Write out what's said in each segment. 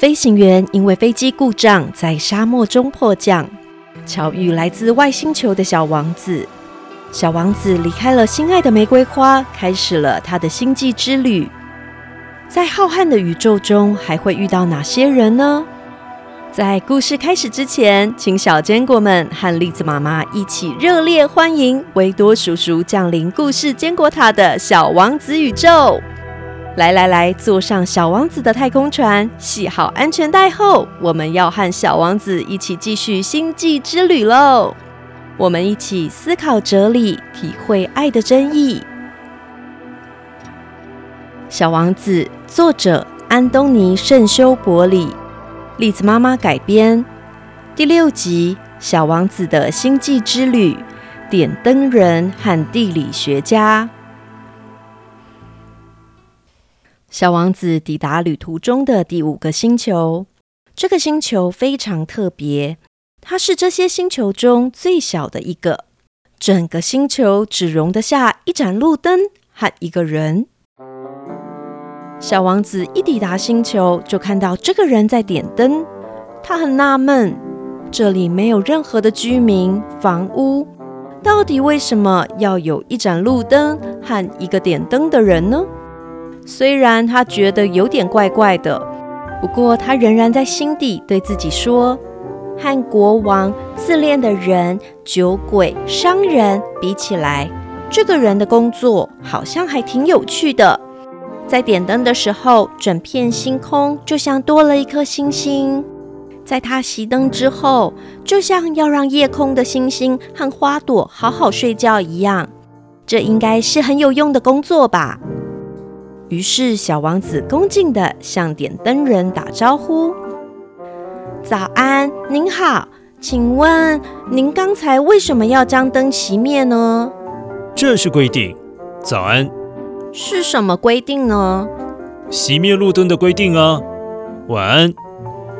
飞行员因为飞机故障在沙漠中迫降，巧遇来自外星球的小王子。小王子离开了心爱的玫瑰花，开始了他的星际之旅。在浩瀚的宇宙中，还会遇到哪些人呢？在故事开始之前，请小坚果们和栗子妈妈一起热烈欢迎维多叔叔降临故事坚果塔的小王子宇宙。来来来，坐上小王子的太空船，系好安全带后，我们要和小王子一起继续星际之旅喽！我们一起思考哲理，体会爱的真意。小王子，作者安东尼·圣修伯里。栗子妈妈改编第六集《小王子的星际之旅》，点灯人和地理学家。小王子抵达旅途中的第五个星球，这个星球非常特别，它是这些星球中最小的一个，整个星球只容得下一盏路灯和一个人。小王子一抵达星球，就看到这个人在点灯。他很纳闷，这里没有任何的居民、房屋，到底为什么要有一盏路灯和一个点灯的人呢？虽然他觉得有点怪怪的，不过他仍然在心底对自己说：“和国王、自恋的人、酒鬼、商人比起来，这个人的工作好像还挺有趣的。”在点灯的时候，整片星空就像多了一颗星星。在他熄灯之后，就像要让夜空的星星和花朵好好睡觉一样。这应该是很有用的工作吧？于是，小王子恭敬地向点灯人打招呼：“早安，您好，请问您刚才为什么要将灯熄灭呢？”这是规定。早安。是什么规定呢？熄灭路灯的规定啊！晚安。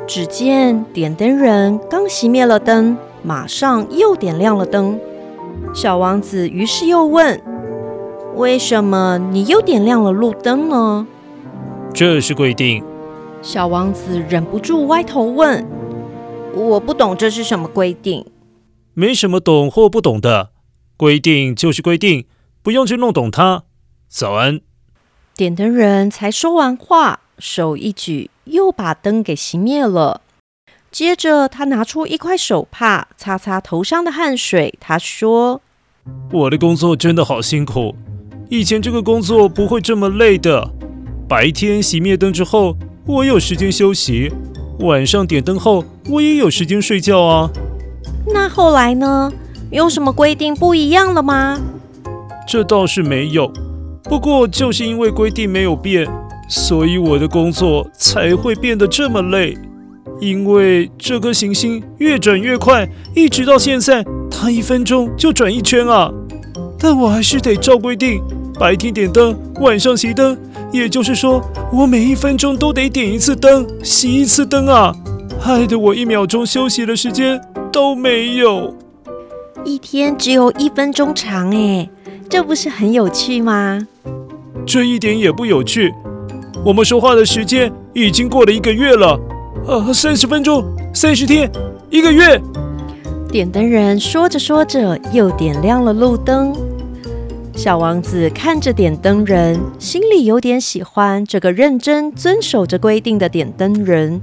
只见点灯人刚熄灭了灯，马上又点亮了灯。小王子于是又问：“为什么你又点亮了路灯呢？”这是规定。小王子忍不住歪头问：“我不懂这是什么规定？”没什么懂或不懂的，规定就是规定，不用去弄懂它。早安！点灯人才说完话，手一举，又把灯给熄灭了。接着，他拿出一块手帕，擦擦头上的汗水。他说：“我的工作真的好辛苦，以前这个工作不会这么累的。白天熄灭灯之后，我有时间休息；晚上点灯后，我也有时间睡觉啊。那后来呢？有什么规定不一样了吗？这倒是没有。”不过，就是因为规定没有变，所以我的工作才会变得这么累。因为这颗行星越转越快，一直到现在，它一分钟就转一圈啊！但我还是得照规定，白天点灯，晚上熄灯。也就是说，我每一分钟都得点一次灯，熄一次灯啊！害得我一秒钟休息的时间都没有。一天只有一分钟长诶。这不是很有趣吗？这一点也不有趣。我们说话的时间已经过了一个月了，呃，三十分钟、三十天、一个月。点灯人说着说着，又点亮了路灯。小王子看着点灯人，心里有点喜欢这个认真遵守着规定的点灯人。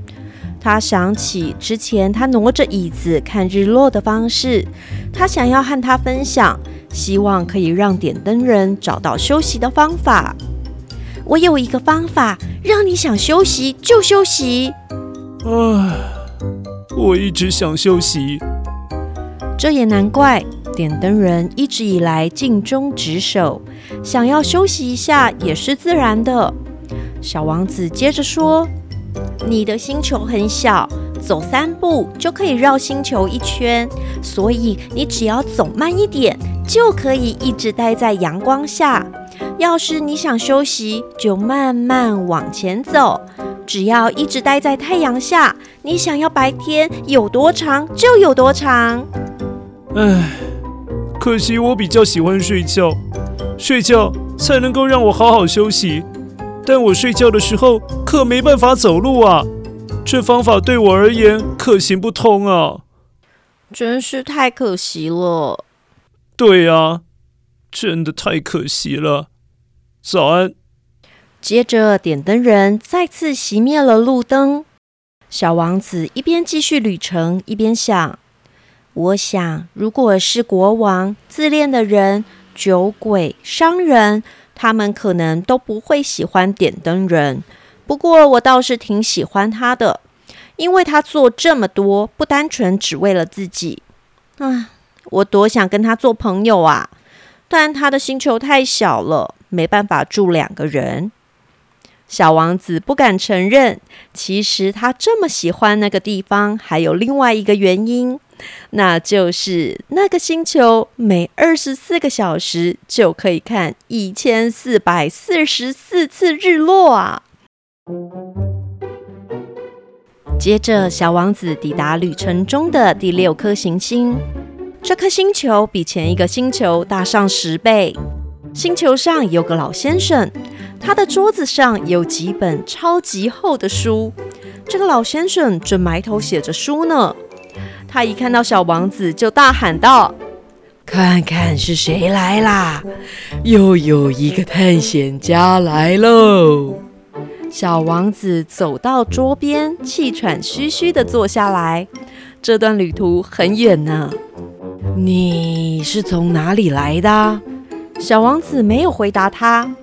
他想起之前他挪着椅子看日落的方式，他想要和他分享。希望可以让点灯人找到休息的方法。我有一个方法，让你想休息就休息。唉，我一直想休息。这也难怪，点灯人一直以来尽忠职守，想要休息一下也是自然的。小王子接着说：“你的星球很小。”走三步就可以绕星球一圈，所以你只要走慢一点，就可以一直待在阳光下。要是你想休息，就慢慢往前走。只要一直待在太阳下，你想要白天有多长就有多长。唉，可惜我比较喜欢睡觉，睡觉才能够让我好好休息。但我睡觉的时候可没办法走路啊。这方法对我而言可行不通啊！真是太可惜了。对啊，真的太可惜了。早安。接着，点灯人再次熄灭了路灯。小王子一边继续旅程，一边想：我想，如果是国王、自恋的人、酒鬼、商人，他们可能都不会喜欢点灯人。不过，我倒是挺喜欢他的，因为他做这么多，不单纯只为了自己。啊，我多想跟他做朋友啊！但他的星球太小了，没办法住两个人。小王子不敢承认，其实他这么喜欢那个地方，还有另外一个原因，那就是那个星球每二十四个小时就可以看一千四百四十四次日落啊！接着，小王子抵达旅程中的第六颗行星，这颗星球比前一个星球大上十倍。星球上有个老先生。他的桌子上有几本超级厚的书，这个老先生正埋头写着书呢。他一看到小王子，就大喊道：“看看是谁来啦！又有一个探险家来喽！”小王子走到桌边，气喘吁吁地坐下来。这段旅途很远呢。你是从哪里来的？小王子没有回答他。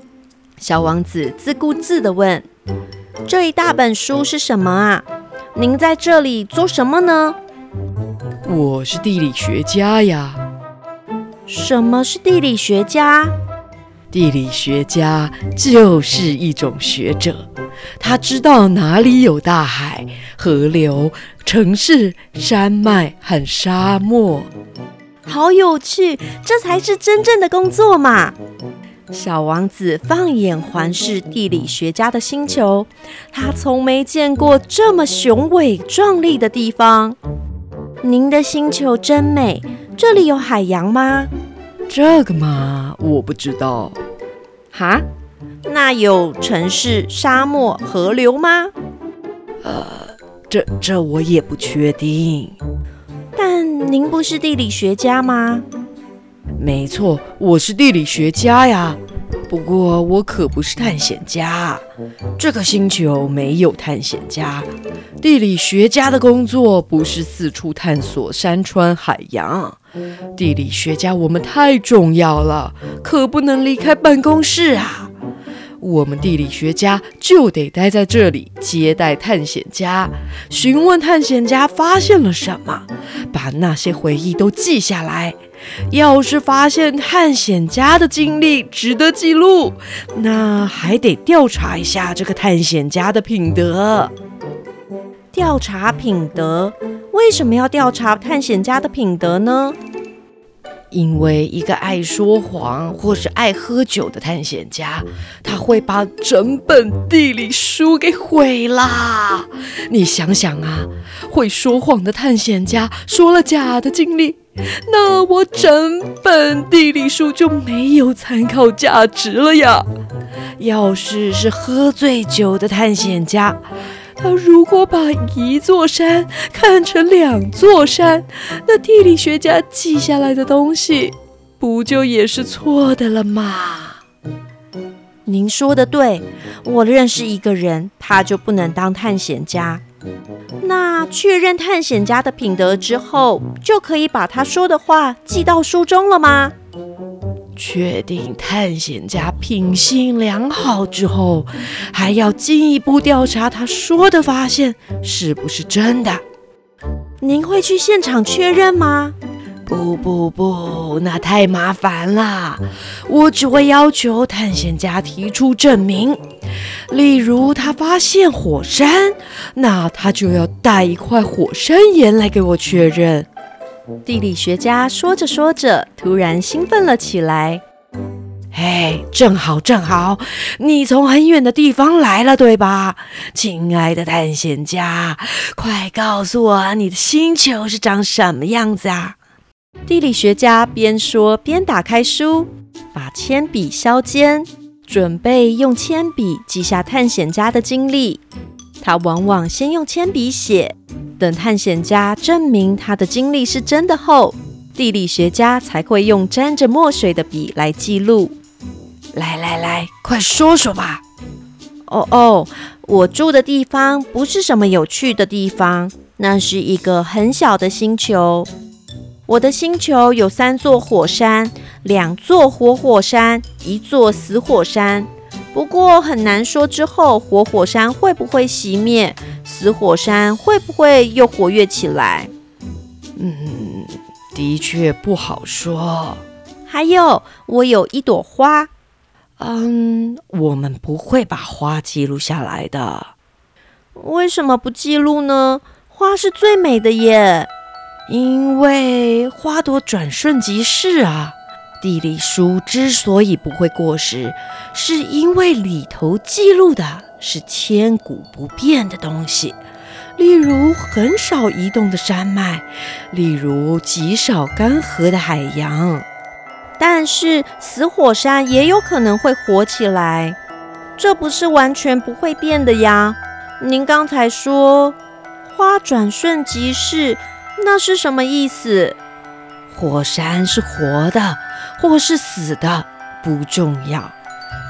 小王子自顾自地问：“这一大本书是什么啊？您在这里做什么呢？”“我是地理学家呀。”“什么是地理学家？”“地理学家就是一种学者，他知道哪里有大海、河流、城市、山脉和沙漠。”“好有趣，这才是真正的工作嘛！”小王子放眼环视地理学家的星球，他从没见过这么雄伟壮丽的地方。您的星球真美，这里有海洋吗？这个嘛，我不知道。哈？那有城市、沙漠、河流吗？呃，这这我也不确定。但您不是地理学家吗？没错，我是地理学家呀。不过我可不是探险家，这个星球没有探险家。地理学家的工作不是四处探索山川海洋。地理学家我们太重要了，可不能离开办公室啊。我们地理学家就得待在这里接待探险家，询问探险家发现了什么，把那些回忆都记下来。要是发现探险家的经历值得记录，那还得调查一下这个探险家的品德。调查品德？为什么要调查探险家的品德呢？因为一个爱说谎或是爱喝酒的探险家，他会把整本地理书给毁啦。你想想啊，会说谎的探险家说了假的经历，那我整本地理书就没有参考价值了呀。要是是喝醉酒的探险家，他如果把一座山看成两座山，那地理学家记下来的东西，不就也是错的了吗？您说的对，我认识一个人，他就不能当探险家。那确认探险家的品德之后，就可以把他说的话记到书中了吗？确定探险家品性良好之后，还要进一步调查他说的发现是不是真的。您会去现场确认吗？不不不，那太麻烦了。我只会要求探险家提出证明，例如他发现火山，那他就要带一块火山岩来给我确认。地理学家说着说着，突然兴奋了起来。哎，正好正好，你从很远的地方来了，对吧，亲爱的探险家？快告诉我，你的星球是长什么样子啊？地理学家边说边打开书，把铅笔削尖，准备用铅笔记下探险家的经历。他往往先用铅笔写，等探险家证明他的经历是真的后，地理学家才会用沾着墨水的笔来记录。来来来，快说说吧。哦哦，我住的地方不是什么有趣的地方，那是一个很小的星球。我的星球有三座火山，两座活火山，一座死火山。不过很难说之后活火山会不会熄灭，死火山会不会又活跃起来？嗯，的确不好说。还有，我有一朵花。嗯，我们不会把花记录下来的。为什么不记录呢？花是最美的耶。因为花朵转瞬即逝啊。地理书之所以不会过时，是因为里头记录的是千古不变的东西，例如很少移动的山脉，例如极少干涸的海洋。但是死火山也有可能会活起来，这不是完全不会变的呀。您刚才说花转瞬即逝，那是什么意思？火山是活的或是死的不重要，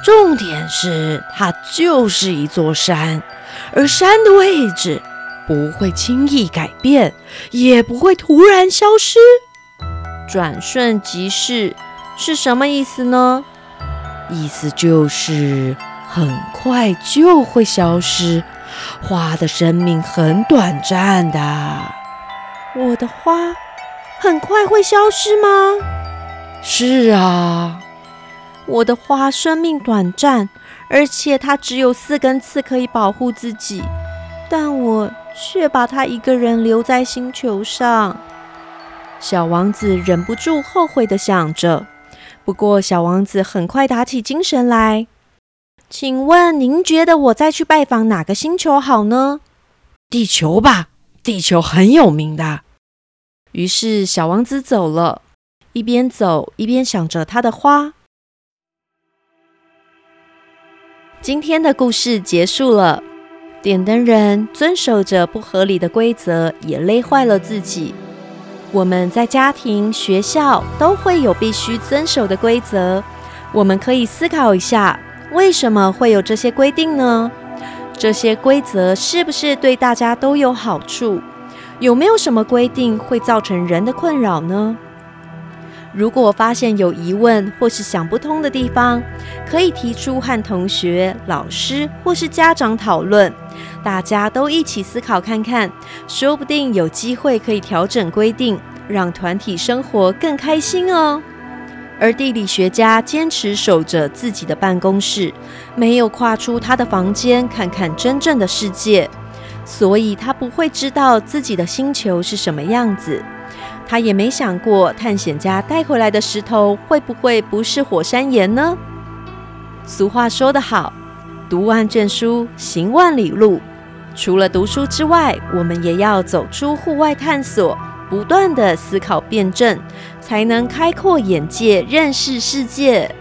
重点是它就是一座山，而山的位置不会轻易改变，也不会突然消失。转瞬即逝。是什么意思呢？意思就是很快就会消失，花的生命很短暂的。我的花很快会消失吗？是啊，我的花生命短暂，而且它只有四根刺可以保护自己，但我却把它一个人留在星球上。小王子忍不住后悔的想着。不过，小王子很快打起精神来。请问，您觉得我再去拜访哪个星球好呢？地球吧，地球很有名的。于是，小王子走了，一边走一边想着他的花。今天的故事结束了。点灯人遵守着不合理的规则，也累坏了自己。我们在家庭、学校都会有必须遵守的规则。我们可以思考一下，为什么会有这些规定呢？这些规则是不是对大家都有好处？有没有什么规定会造成人的困扰呢？如果发现有疑问或是想不通的地方，可以提出和同学、老师或是家长讨论，大家都一起思考看看，说不定有机会可以调整规定，让团体生活更开心哦。而地理学家坚持守着自己的办公室，没有跨出他的房间看看真正的世界，所以他不会知道自己的星球是什么样子。他也没想过，探险家带回来的石头会不会不是火山岩呢？俗话说得好，读万卷书，行万里路。除了读书之外，我们也要走出户外探索，不断的思考辩证，才能开阔眼界，认识世界。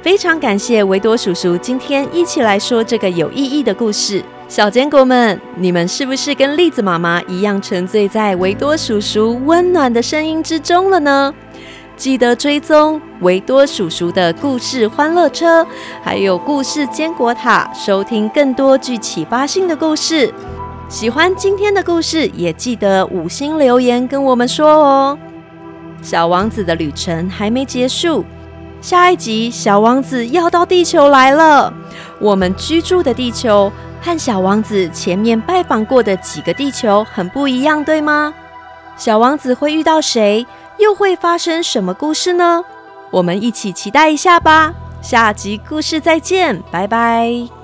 非常感谢维多叔叔今天一起来说这个有意义的故事。小坚果们，你们是不是跟栗子妈妈一样沉醉在维多叔叔温暖的声音之中了呢？记得追踪维多叔叔的故事欢乐车，还有故事坚果塔，收听更多具启发性的故事。喜欢今天的故事，也记得五星留言跟我们说哦。小王子的旅程还没结束，下一集小王子要到地球来了，我们居住的地球。和小王子前面拜访过的几个地球很不一样，对吗？小王子会遇到谁？又会发生什么故事呢？我们一起期待一下吧！下集故事再见，拜拜。